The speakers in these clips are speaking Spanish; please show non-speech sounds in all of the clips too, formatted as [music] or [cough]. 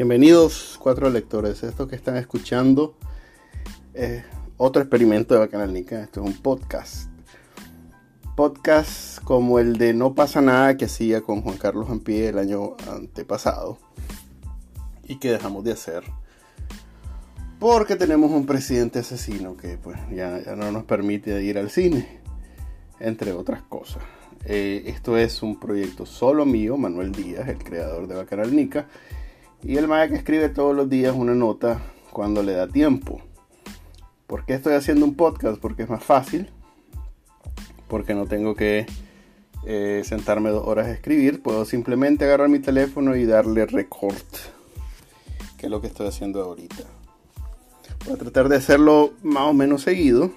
Bienvenidos, cuatro lectores. Esto que están escuchando es otro experimento de Bacanalnica. Esto es un podcast. Podcast como el de No pasa nada que hacía con Juan Carlos Ampie el año antepasado y que dejamos de hacer porque tenemos un presidente asesino que pues ya, no nos permite ir al cine, entre otras cosas. Eh, esto es un proyecto solo mío, Manuel Díaz, el creador de Bacanalnica y el Maya que escribe todos los días una nota cuando le da tiempo. ¿Por qué estoy haciendo un podcast? Porque es más fácil. Porque no tengo que eh, sentarme dos horas a escribir. Puedo simplemente agarrar mi teléfono y darle record. Que es lo que estoy haciendo ahorita. Voy a tratar de hacerlo más o menos seguido.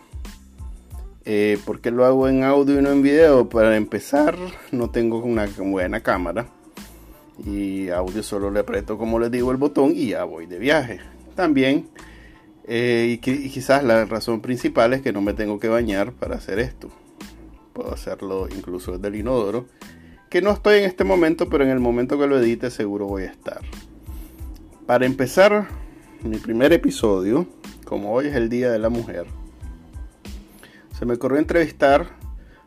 Eh, porque lo hago en audio y no en video? Para empezar, no tengo una buena cámara y audio solo le aprieto como les digo el botón y ya voy de viaje. También, eh, y, quizás la razón principal es que no me tengo que bañar para hacer esto. Puedo hacerlo incluso desde el inodoro, que no estoy en este momento, pero en el momento que lo edite seguro voy a estar. Para empezar mi primer episodio, como hoy es el Día de la Mujer, se me ocurrió entrevistar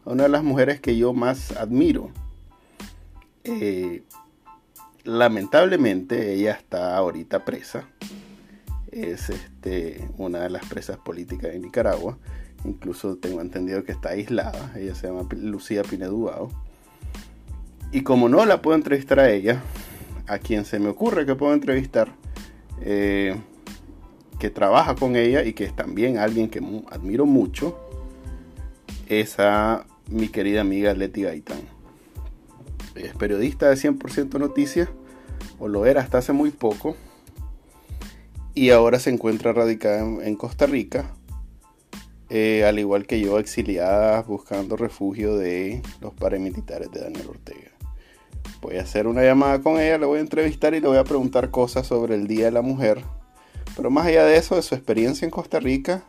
a una de las mujeres que yo más admiro. Eh, lamentablemente ella está ahorita presa. Es este, una de las presas políticas de Nicaragua. Incluso tengo entendido que está aislada. Ella se llama Lucía Pinedubao. Y como no la puedo entrevistar a ella, a quien se me ocurre que puedo entrevistar, eh, que trabaja con ella y que es también alguien que admiro mucho, es a mi querida amiga Leti Gaitán es periodista de 100% Noticias, o lo era hasta hace muy poco, y ahora se encuentra radicada en, Costa Rica, eh, al igual que yo, exiliada buscando refugio de los paramilitares de Daniel Ortega. Voy a hacer una llamada con ella, le voy a entrevistar y le voy a preguntar cosas sobre el Día de la Mujer, pero más allá de eso, de su experiencia en Costa Rica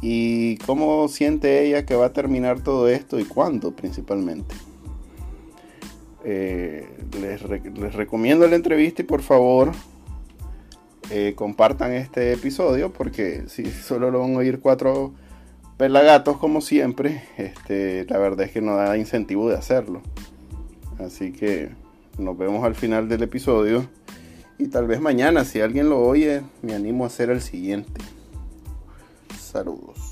y cómo siente ella que va a terminar todo esto y cuándo principalmente. Eh, les, recomiendo la entrevista y por favor eh, compartan este episodio porque si solo lo van a oír cuatro pelagatos como siempre, este, la verdad es que no da incentivo de hacerlo. Así que nos vemos al final del episodio y tal vez mañana si alguien lo oye me animo a hacer el siguiente. Saludos.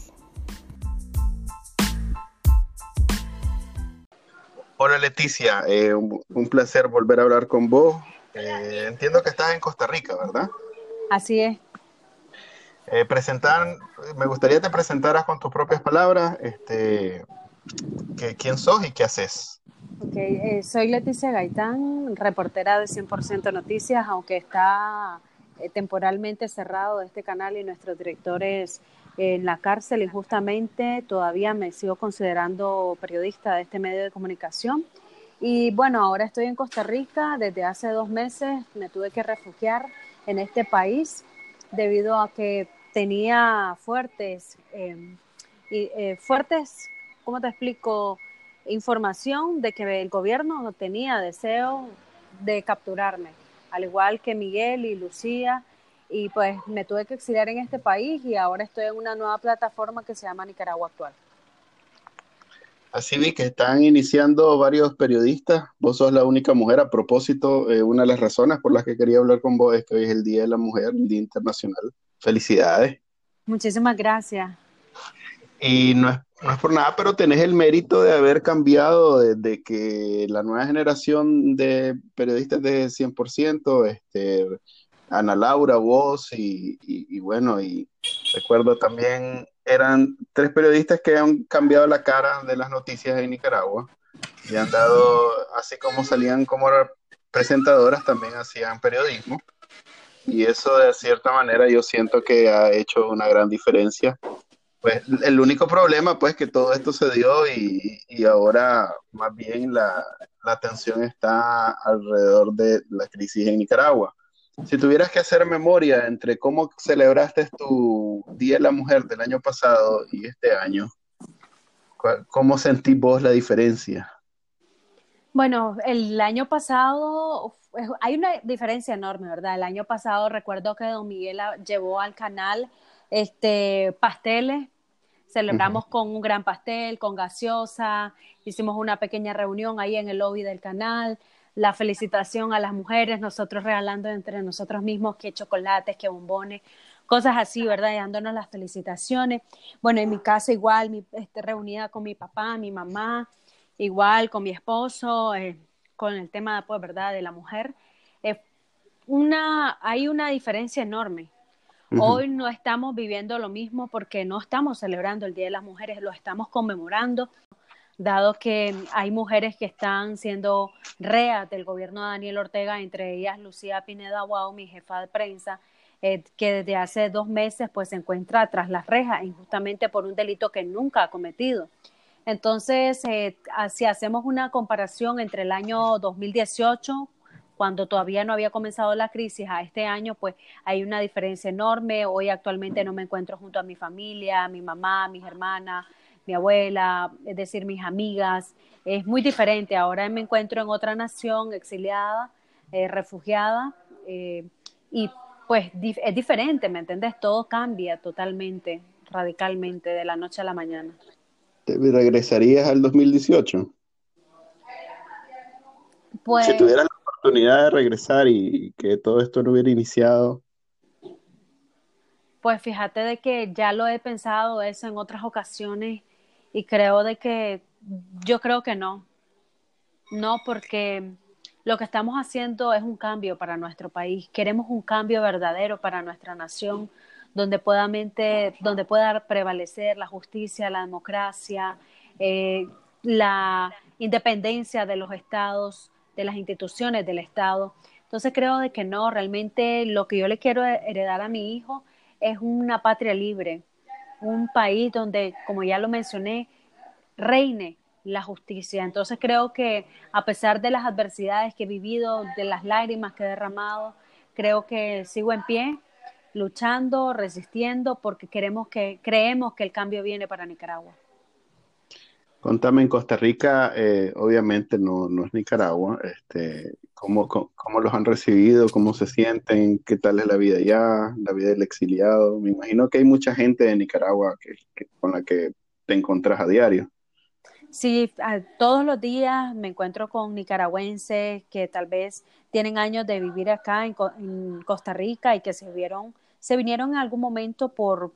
Hola Leticia, eh, un, placer volver a hablar con vos. Eh, entiendo que estás en Costa Rica, ¿verdad? Así es. Eh, presentar, me gustaría que te presentaras con tus propias palabras, este, que, quién sos y qué haces. Okay, soy Leticia Gaitán, reportera de 100% Noticias, aunque está temporalmente cerrado este canal y nuestros directores en la cárcel y justamente todavía me sigo considerando periodista de este medio de comunicación. Y bueno, ahora estoy en Costa Rica, desde hace dos meses me tuve que refugiar en este país debido a que tenía fuertes, em, y, eh, fuertes, ¿cómo te explico? Información de que el gobierno no tenía deseo de capturarme, al igual que Miguel y Lucía y pues me tuve que exiliar en este país y ahora estoy en una nueva plataforma que se llama Nicaragua Actual. Así vi que están iniciando varios periodistas. Vos sos la única mujer. A propósito, eh, una de las razones por las que quería hablar con vos es que hoy es el Día de la Mujer, el Día Internacional. Felicidades. Muchísimas gracias. Y no es, no es por nada, pero tenés el mérito de haber cambiado desde que la nueva generación de periodistas de 100%, este, Ana Laura, vos y, bueno, y recuerdo también eran tres periodistas que han cambiado la cara de las noticias en Nicaragua y han dado, así como salían como presentadoras, también hacían periodismo. Y eso de cierta manera yo siento que ha hecho una gran diferencia. Pues el único problema pues que todo esto se dio y, y ahora más bien la, la atención está alrededor de la crisis en Nicaragua si tuvieras que hacer memoria entre cómo celebraste tu Día de la Mujer del año pasado y este año, ¿cómo sentís vos la diferencia? Bueno, el año pasado hay una diferencia enorme, ¿verdad? El año pasado recuerdo que Don Miguel llevó al canal este pasteles, celebramos con un gran pastel, con gaseosa, hicimos una pequeña reunión ahí en el lobby del canal, la felicitación a las mujeres, nosotros regalando entre nosotros mismos qué chocolates, qué bombones, cosas así, ¿verdad? Y dándonos las felicitaciones. Bueno, en mi casa igual, mi, este, reunida con mi papá, mi mamá, igual con mi esposo, eh, con el tema, pues, ¿verdad?, de la mujer. Eh, una, hay una diferencia enorme. Hoy no estamos viviendo lo mismo porque no estamos celebrando el Día de las Mujeres, lo estamos conmemorando, dado que hay mujeres que están siendo reas del gobierno de Daniel Ortega, entre ellas Lucía Pineda Guau, mi jefa de prensa, eh, que desde hace dos meses pues se encuentra tras las rejas injustamente por un delito que nunca ha cometido. Entonces, eh, si hacemos una comparación entre el año 2018, cuando todavía no había comenzado la crisis, a este año, pues hay una diferencia enorme. Hoy actualmente no me encuentro junto a mi familia, mi mamá, mis hermanas, mi abuela, es decir, mis amigas. Es muy diferente. Ahora me encuentro en otra nación, exiliada, eh, refugiada, eh, y pues es diferente, ¿me entiendes? Todo cambia totalmente, radicalmente, de la noche a la mañana. ¿Regresarías al 2018? Pues, si tuvieras la oportunidad de regresar y que todo esto no hubiera iniciado. Pues fíjate de que ya lo he pensado eso en otras ocasiones y creo de que yo creo que no. No, porque lo que estamos haciendo es un cambio para nuestro país. Queremos un cambio verdadero para nuestra nación donde pueda, donde pueda prevalecer la justicia, la democracia, eh, la independencia de los estados, de las instituciones del Estado. Entonces creo de que no, realmente lo que yo le quiero heredar a mi hijo es una patria libre, un país donde, como ya lo mencioné, reine la justicia. Entonces creo que a pesar de las adversidades que he vivido, de las lágrimas que he derramado, creo que sigo en pie luchando, resistiendo, porque queremos que, creemos que el cambio viene para Nicaragua. Contame, en Costa Rica, eh, obviamente no, no, es Nicaragua, este, ¿cómo, cómo, los han recibido? ¿Cómo se sienten? ¿Qué tal es la vida allá? ¿La vida del exiliado? Me imagino que hay mucha gente de Nicaragua que, con la que te encuentras a diario. Sí, todos los días me encuentro con nicaragüenses que tal vez tienen años de vivir acá en, en Costa Rica y que se vieron se vinieron en algún momento por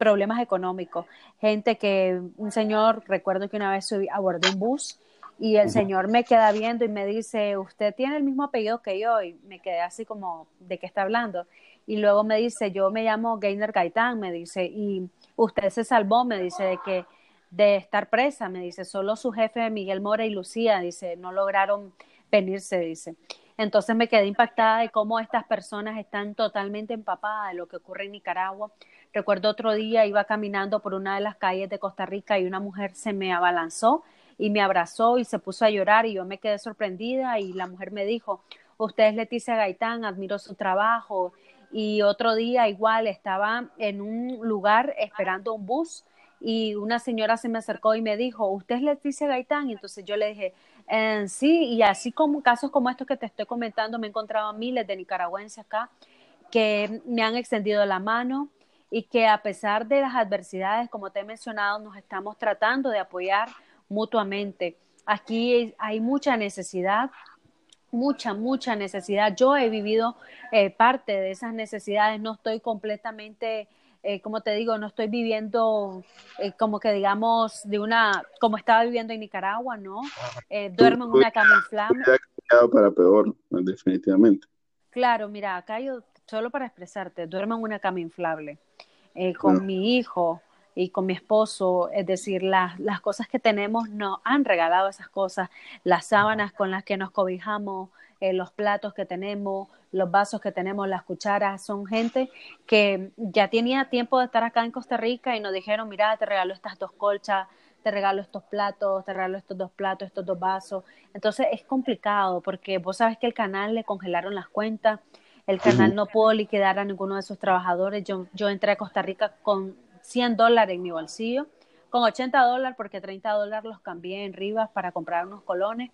problemas económicos. Gente que, un señor, recuerdo que una vez subí, abordé un bus y el señor me queda viendo y me dice, usted tiene el mismo apellido que yo y me quedé así como, ¿de qué está hablando? Y luego me dice, yo me llamo Gainer Gaitán, me dice, y usted se salvó, me dice, de que de estar presa, me dice, solo su jefe Miguel Mora y Lucía, dice, no lograron venirse, dice. Entonces me quedé impactada de cómo estas personas están totalmente empapadas de lo que ocurre en Nicaragua. Recuerdo otro día iba caminando por una de las calles de Costa Rica y una mujer se me abalanzó y me abrazó y se puso a llorar y yo me quedé sorprendida y la mujer me dijo, usted es Leticia Gaitán, admiro su trabajo. Y otro día igual estaba en un lugar esperando un bus y una señora se me acercó y me dijo, ¿usted es Leticia Gaitán? Y entonces yo le dije, eh, sí, y así como casos como estos que te estoy comentando, me he encontrado miles de nicaragüenses acá que me han extendido la mano y que a pesar de las adversidades, como te he mencionado, nos estamos tratando de apoyar mutuamente. Aquí hay mucha necesidad, mucha, mucha necesidad. Yo he vivido eh, parte de esas necesidades, no estoy completamente eh, como te digo, no estoy viviendo eh, como que digamos de una, como estaba viviendo en Nicaragua, ¿no? Eh, duermo en una cama inflable. para peor, definitivamente. Claro, mira, acá yo, solo para expresarte, duermo en una cama inflable con mi hijo y con mi esposo, es decir, las, las cosas que tenemos nos han regalado esas cosas, las sábanas con las que nos cobijamos, eh, los platos que tenemos, los vasos que tenemos, las cucharas, son gente que ya tenía tiempo de estar acá en Costa Rica y nos dijeron, mira, te regalo estas dos colchas, te regalo estos platos, te regalo estos dos platos, estos dos vasos. Entonces es complicado porque vos sabes que el canal le congelaron las cuentas, el canal no pudo liquidar a ninguno de sus trabajadores. Yo, yo entré a Costa Rica con 100 dólares en mi bolsillo con 80 dólares porque 30 dólares los cambié en Rivas para comprar unos colones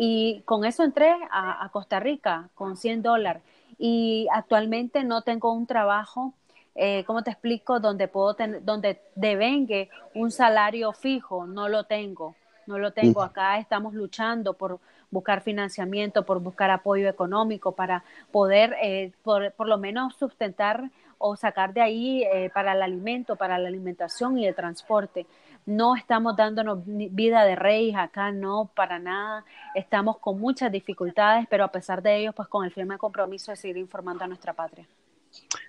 y con eso entré a, Costa Rica con 100 dólares y actualmente no tengo un trabajo, eh, ¿cómo te explico? Donde puedo tener, donde devengue un salario fijo, no lo tengo, no lo tengo. Acá estamos luchando por buscar financiamiento, por buscar apoyo económico para poder eh, por, por, lo menos sustentar o sacar de ahí eh, para el alimento, para la alimentación y el transporte. No estamos dándonos vida de reyes acá, no, para nada. Estamos con muchas dificultades, pero a pesar de ello, pues con el firme compromiso de seguir informando a nuestra patria.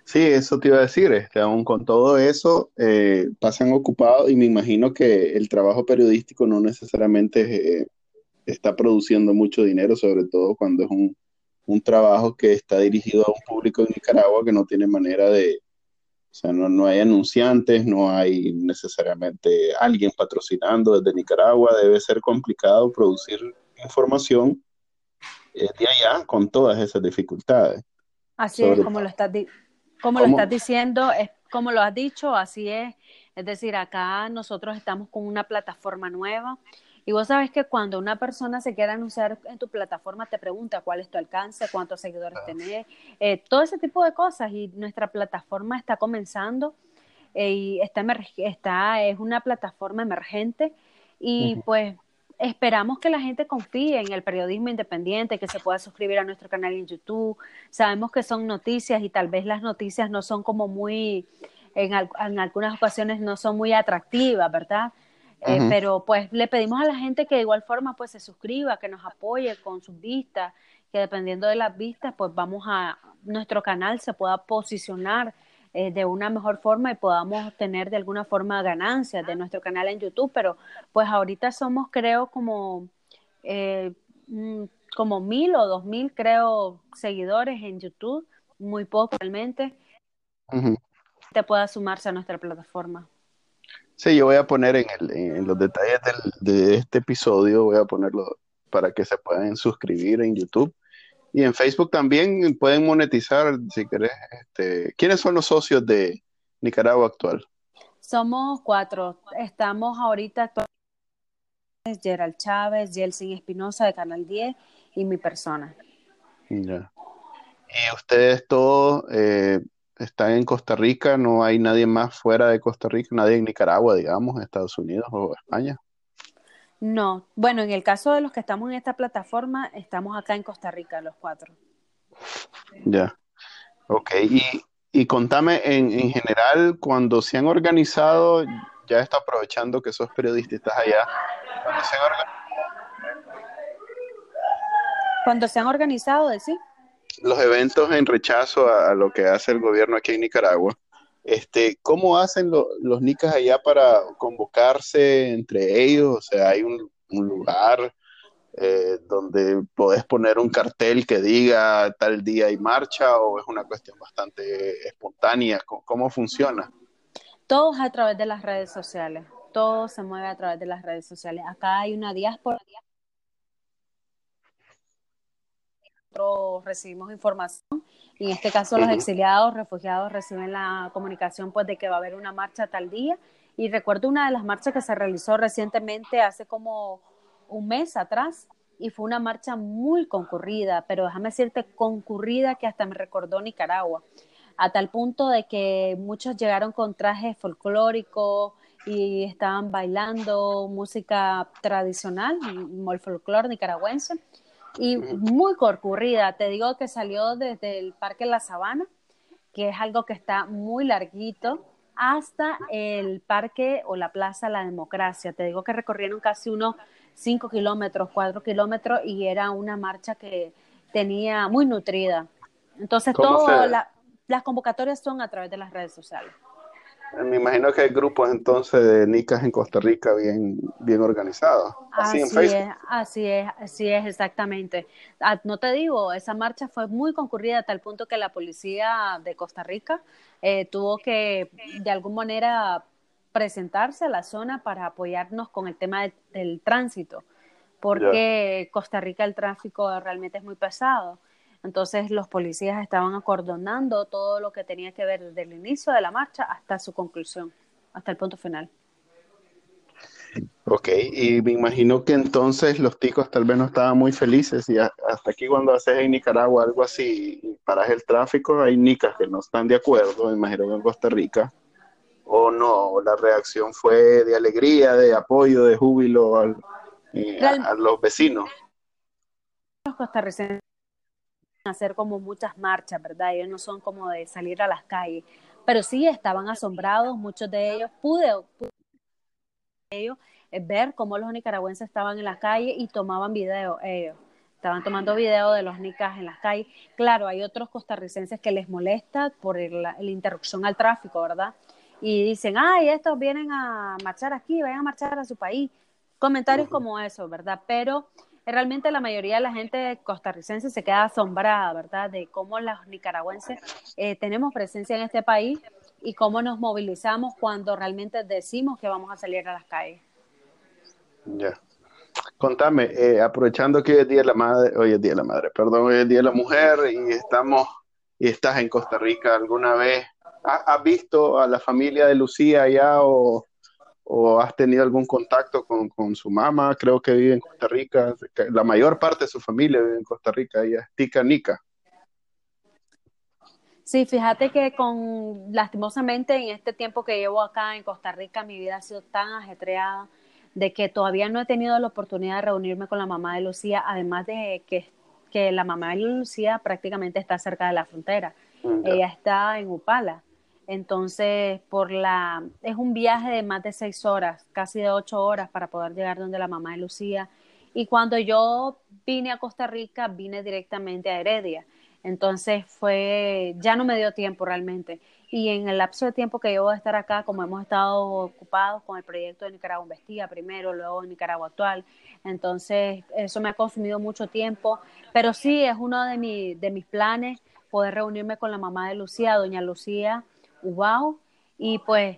Sí, eso te iba a decir, este, aún con todo eso, eh, pasan ocupados y me imagino que el trabajo periodístico no necesariamente eh, está produciendo mucho dinero, sobre todo cuando es un, un trabajo que está dirigido a un público en Nicaragua que no tiene manera de, o sea, no, no hay anunciantes, no hay necesariamente alguien patrocinando desde Nicaragua, debe ser complicado producir información eh, de allá con todas esas dificultades. Así es, como, lo estás, como lo estás diciendo, es como lo has dicho, así es. Es decir, acá nosotros estamos con una plataforma nueva y vos sabes que cuando una persona se quiere anunciar en tu plataforma, te pregunta cuál es tu alcance, cuántos seguidores tenés, eh, todo ese tipo de cosas. Y nuestra plataforma está comenzando eh, y está, está, es una plataforma emergente. Y pues esperamos que la gente confíe en el periodismo independiente, que se pueda suscribir a nuestro canal en YouTube. Sabemos que son noticias y tal vez las noticias no son como muy, en, en algunas ocasiones no son muy atractivas, ¿verdad? Eh, pero pues le pedimos a la gente que de igual forma pues se suscriba, que nos apoye con sus vistas, que dependiendo de las vistas pues vamos a, nuestro canal se pueda posicionar eh, de una mejor forma y podamos tener de alguna forma ganancias de nuestro canal en YouTube, pero pues ahorita somos creo como, eh, mm, como mil o dos mil creo seguidores en YouTube, muy poco realmente, te pueda sumarse a nuestra plataforma. Sí, yo voy a poner en, el, en los detalles de este episodio, voy a ponerlo para que se puedan suscribir en YouTube. Y en Facebook también pueden monetizar, si querés. Este, ¿Quiénes son los socios de Nicaragua actual? Somos cuatro. Estamos ahorita actualmente Gerald Chávez, Yelsin Espinosa de Canal 10 y mi persona. Ya. Y ustedes todos eh, están en Costa Rica, no hay nadie más fuera de Costa Rica, nadie en Nicaragua, digamos, Estados Unidos o España. No, bueno, en el caso de los que estamos en esta plataforma, estamos acá en Costa Rica, los cuatro. Ya, ok, y, y contame en, en general, cuando se han organizado, ya está aprovechando que sos periodista y estás allá, cuando se han organizado... Cuando se han organizado, decir los eventos en rechazo a, lo que hace el gobierno aquí en Nicaragua. Este, ¿Cómo hacen los nicas allá para convocarse entre ellos? O sea, hay un, lugar eh, donde podés poner un cartel que diga tal día hay marcha o es una cuestión bastante espontánea? ¿Cómo, funciona? Todo a través de las redes sociales. Todo se mueve a través de las redes sociales. Acá hay una diáspora recibimos información. Y en este caso los exiliados, refugiados reciben la comunicación pues de que va a haber una marcha tal día. Y recuerdo una de las marchas que se realizó recientemente hace como un mes atrás y fue una marcha muy concurrida, pero déjame decirte concurrida que hasta me recordó Nicaragua, a tal punto de que muchos llegaron con trajes folclóricos y estaban bailando música tradicional, el folclore nicaragüense y muy concurrida. Te digo que salió desde el Parque La Sabana, que es algo que está muy larguito, hasta el Parque o la Plaza La Democracia. Te digo que recorrieron casi unos 5 kilómetros, 4 kilómetros y era una marcha que tenía muy nutrida. Entonces, todas las convocatorias son a través de las redes sociales. Me imagino que hay grupos entonces de nicas en Costa Rica bien, bien organizados. Así, es, así es, así es, exactamente. Ah, no te digo, esa marcha fue muy concurrida a tal punto que la policía de Costa Rica eh, tuvo que de alguna manera presentarse a la zona para apoyarnos con el tema del tránsito, porque Costa Rica el tráfico realmente es muy pesado. Entonces los policías estaban acordonando todo lo que tenía que ver desde el inicio de la marcha hasta su conclusión, hasta el punto final. Ok, y me imagino que entonces los ticos tal vez no estaban muy felices y hasta aquí cuando haces en Nicaragua algo así y paras el tráfico, hay nicas que no están de acuerdo, me imagino que en Costa Rica, o no, la reacción fue de alegría, de apoyo, de júbilo eh, a, los vecinos. Los costarricenses hacer como muchas marchas, ¿verdad? Ellos no son como de salir a las calles, pero sí estaban asombrados, muchos de ellos, pude, pude ellos ver cómo los nicaragüenses estaban en la calle y tomaban video ellos. Estaban tomando video de los nicas en las calles. Claro, hay otros costarricenses que les molesta por la, interrupción al tráfico, ¿verdad? Y dicen, ay, estos vienen a marchar aquí, vayan a marchar a su país. Comentarios como eso, ¿verdad? Pero realmente la mayoría de la gente costarricense se queda asombrada, ¿verdad? De cómo los nicaragüenses eh, tenemos presencia en este país y cómo nos movilizamos cuando realmente decimos que vamos a salir a las calles. Ya. Contame, eh, aprovechando que hoy es Día de la Madre, hoy es Día de la Madre, perdón, hoy es Día de la Mujer y estamos, y estás en Costa Rica alguna vez, ¿has visto a la familia de Lucía allá o, has tenido algún contacto con, su mamá? Creo que vive en Costa Rica, la mayor parte de su familia vive en Costa Rica, ella es Tica Nica. Sí, fíjate que con, lastimosamente en este tiempo que llevo acá en Costa Rica, mi vida ha sido tan ajetreada de que todavía no he tenido la oportunidad de reunirme con la mamá de Lucía, además de que, que la mamá de Lucía prácticamente está cerca de la frontera. Mm, Ella está en Upala. Entonces, por la, es un viaje de más de seis horas, casi de ocho horas para poder llegar donde la mamá de Lucía. Y cuando yo vine a Costa Rica, vine directamente a Heredia. Entonces fue, ya no me dio tiempo realmente. Y en el lapso de tiempo que llevo de estar acá, como hemos estado ocupados con el proyecto de Nicaragua Investiga primero, luego Nicaragua Actual, entonces eso me ha consumido mucho tiempo, pero sí es uno de, mi, de mis planes poder reunirme con la mamá de Lucía, doña Lucía Ubao, y pues,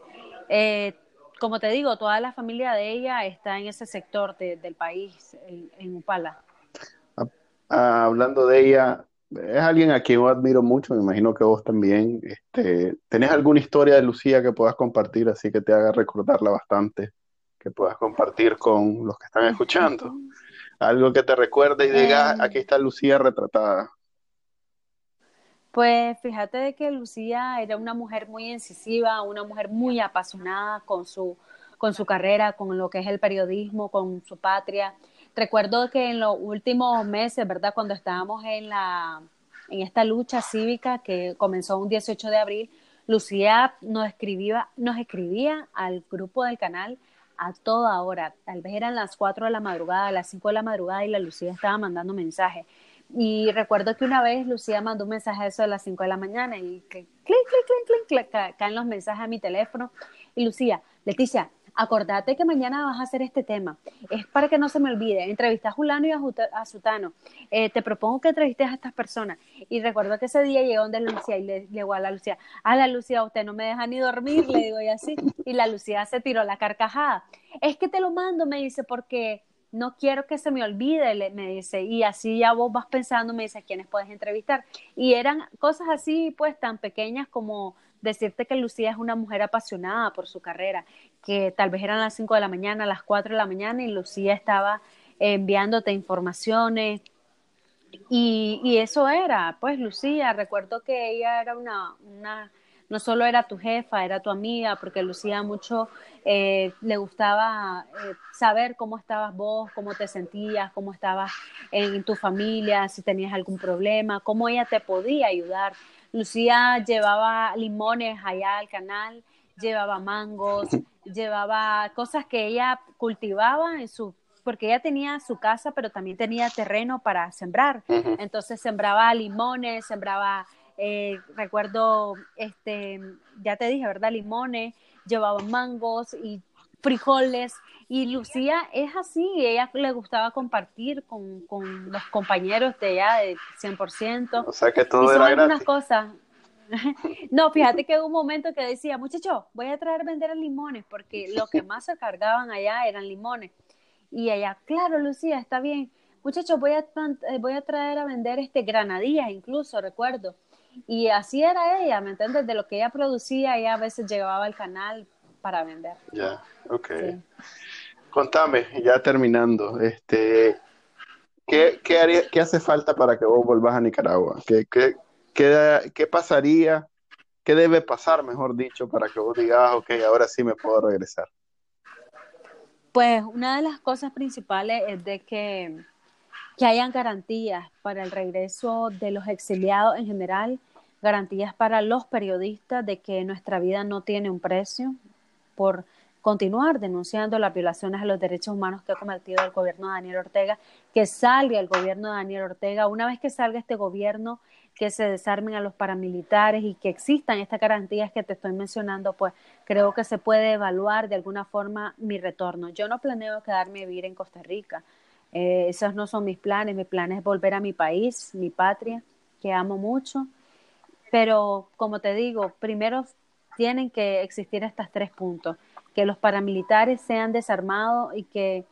eh, como te digo, toda la familia de ella está en ese sector del país, en, Upala. Ah, ah, hablando de ella, es alguien a quien yo admiro mucho, me imagino que vos también. Este, ¿Tenés alguna historia de Lucía que puedas compartir así que te haga recordarla bastante? Que puedas compartir con los que están escuchando. Algo que te recuerde y diga, em. aquí está Lucía retratada. Pues fíjate de que Lucía era una mujer muy incisiva, una mujer muy apasionada con su, con su carrera, con lo que es el periodismo, con su patria. Recuerdo que en los últimos meses, ¿verdad? Cuando estábamos en, la, en esta lucha cívica que comenzó un 18 de abril, Lucía nos escribía, nos escribía al grupo del canal a toda hora. Tal vez eran las 4 de la madrugada, las 5 de la madrugada y la Lucía estaba mandando mensajes. Y recuerdo que una vez Lucía mandó un mensaje a eso de las 5 de la mañana y clic, clic, clic, clic, clic, caen los mensajes a mi teléfono. Y Lucía, Leticia, acordate que mañana vas a hacer este tema. Es para que no se me olvide. Entrevista a Julano y a, Sutano. Eh, te propongo que entrevistes a estas personas. Y recuerdo que ese día llegó donde Lucía y le llegó a la Lucía. A la Lucía, usted no me deja ni dormir, le digo y así. Y la Lucía se tiró la carcajada. Es que te lo mando, me dice, porque no quiero que se me olvide, me dice, y así ya vos vas pensando, me dice, ¿a quiénes puedes entrevistar? Y eran cosas así, pues, tan pequeñas como decirte que Lucía es una mujer apasionada por su carrera, que tal vez eran las 5 de la mañana, las 4 de la mañana y Lucía estaba enviándote informaciones. Y, y eso era, pues Lucía, recuerdo que ella era una, una, no solo era tu jefa, era tu amiga, porque Lucía mucho eh, le gustaba eh, saber cómo estabas vos, cómo te sentías, cómo estabas en tu familia, si tenías algún problema, cómo ella te podía ayudar. Lucía llevaba limones allá al canal, llevaba mangos, [laughs] llevaba cosas que ella cultivaba en su porque ella tenía su casa, pero también tenía terreno para sembrar. Entonces sembraba limones, sembraba, eh, recuerdo, este, ya te dije, ¿verdad? Limones, llevaba mangos y frijoles. Y Lucía es así, ella le gustaba compartir con, con los compañeros de ella de 100%. O sea que todo era gratis. cosas. [laughs] No, fíjate que hubo un momento que decía, muchacho, voy a traer a vender limones, porque lo que más se cargaban allá eran limones. Y ella, claro, Lucía, está bien. Muchachos, voy a, eh, voy a traer a vender este granadillas, incluso, recuerdo. Y así era ella, ¿me entiendes? De lo que ella producía, ella a veces llegaba al canal para vender. Ya, ok. Contame, ya terminando, este, ¿qué, qué, qué hace falta para que vos volvás a Nicaragua? ¿Qué, qué, qué, qué pasaría? ¿Qué debe pasar, mejor dicho, para que vos digas, ok, ahora sí me puedo regresar? Pues una de las cosas principales es de que, que hayan garantías para el regreso de los exiliados en general, garantías para los periodistas de que nuestra vida no tiene un precio por continuar denunciando las violaciones a los derechos humanos que ha cometido el gobierno de Daniel Ortega, que salga el gobierno de Daniel Ortega, una vez que salga este gobierno, que se desarmen a los paramilitares y que existan estas garantías que te estoy mencionando, pues creo que se puede evaluar de alguna forma mi retorno. Yo no planeo quedarme a vivir en Costa Rica, eh, esos no son mis planes, mi plan es volver a mi país, mi patria, que amo mucho, pero como te digo, primero tienen que existir estos tres puntos que los paramilitares sean desarmados y que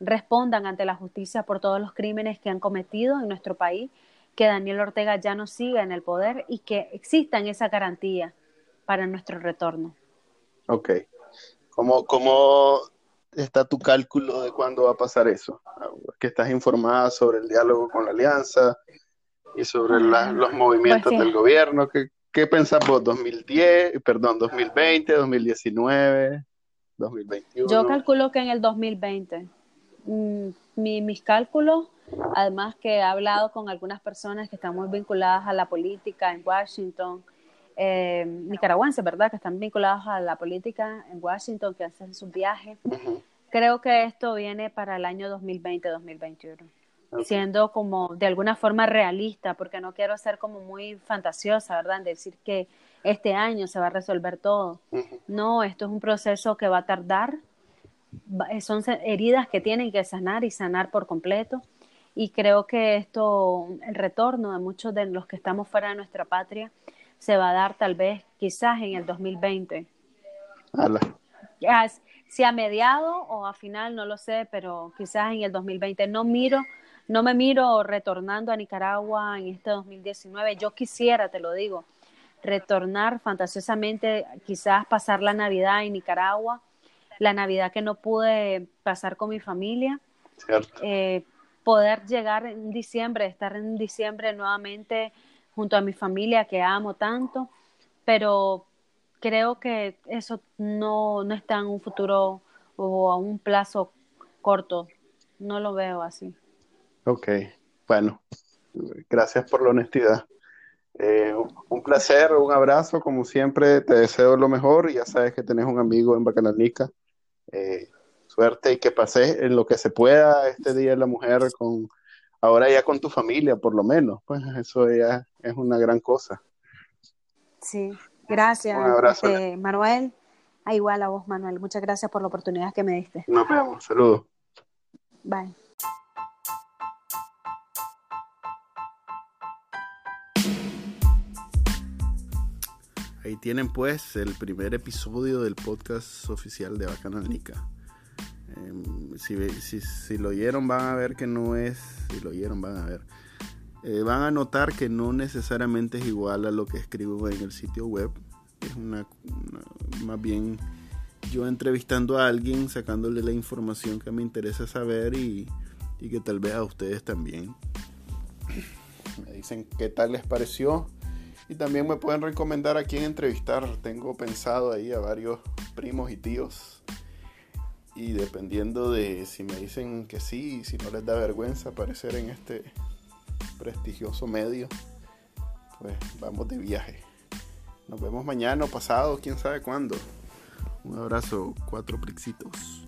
respondan ante la justicia por todos los crímenes que han cometido en nuestro país, que Daniel Ortega ya no siga en el poder y que existan esa garantía para nuestro retorno. Ok. ¿Cómo, cómo está tu cálculo de cuándo va a pasar eso? ¿Que estás informada sobre el diálogo con la alianza y sobre los movimientos pues del gobierno? ¿Qué, ¿Qué pensás vos? ¿2010, perdón, 2020, 2019? 2021. Yo calculo que en el 2020. Mm, mi, mis cálculos, además que he hablado con algunas personas que están muy vinculadas a la política en Washington, eh, nicaragüenses, ¿verdad? Que están vinculados a la política en Washington, que hacen sus viajes. Creo que esto viene para el año 2020-2021. Siendo como de alguna forma realista, porque no quiero ser como muy fantasiosa, ¿verdad? En decir que este año se va a resolver todo. No, esto es un proceso que va a tardar, eh, son heridas que tienen que sanar y sanar por completo. Y creo que esto, el retorno de muchos de los que estamos fuera de nuestra patria, se va a dar tal vez quizás en el 2020. Si a mediado o a final, no lo sé, pero quizás en el 2020. No miro, no me miro retornando a Nicaragua en este 2019. Yo quisiera, te lo digo, retornar fantasiosamente, quizás pasar la Navidad en Nicaragua, la Navidad que no pude pasar con mi familia, eh, poder llegar en diciembre, estar en diciembre nuevamente junto a mi familia que amo tanto, pero creo que eso no, no está en un futuro o a un plazo corto, no lo veo así. Ok, bueno, gracias por la honestidad. Eh, un placer, un abrazo, como siempre, te deseo lo mejor ya sabes que tenés un amigo en Bacanalnica. Eh, suerte y que pases en lo que se pueda este Día de la Mujer con ahora ya con tu familia, por lo menos. Pues eso ya es una gran cosa. Sí, gracias, un abrazo. Este, Manuel. Ah, igual a vos, Manuel. Muchas gracias por la oportunidad que me diste. Nos vemos. Saludos. Bye. Ahí tienen pues el primer episodio del podcast oficial de Bacanalnica. Em, si, si, lo oyeron van a ver que no es, si lo oyeron van a ver, eh, van a notar que no necesariamente es igual a lo que escribo en el sitio web. Es una, más bien yo entrevistando a alguien, sacándole la información que me interesa saber y, y que tal vez a ustedes también. Me dicen qué tal les pareció y también me pueden recomendar a quién entrevistar. Tengo pensado ahí a varios primos y tíos. Y dependiendo de si me dicen que sí, si no les da vergüenza aparecer en este prestigioso medio, pues vamos de viaje. Nos vemos mañana o pasado, quién sabe cuándo. Un abrazo, cuatro prixitos.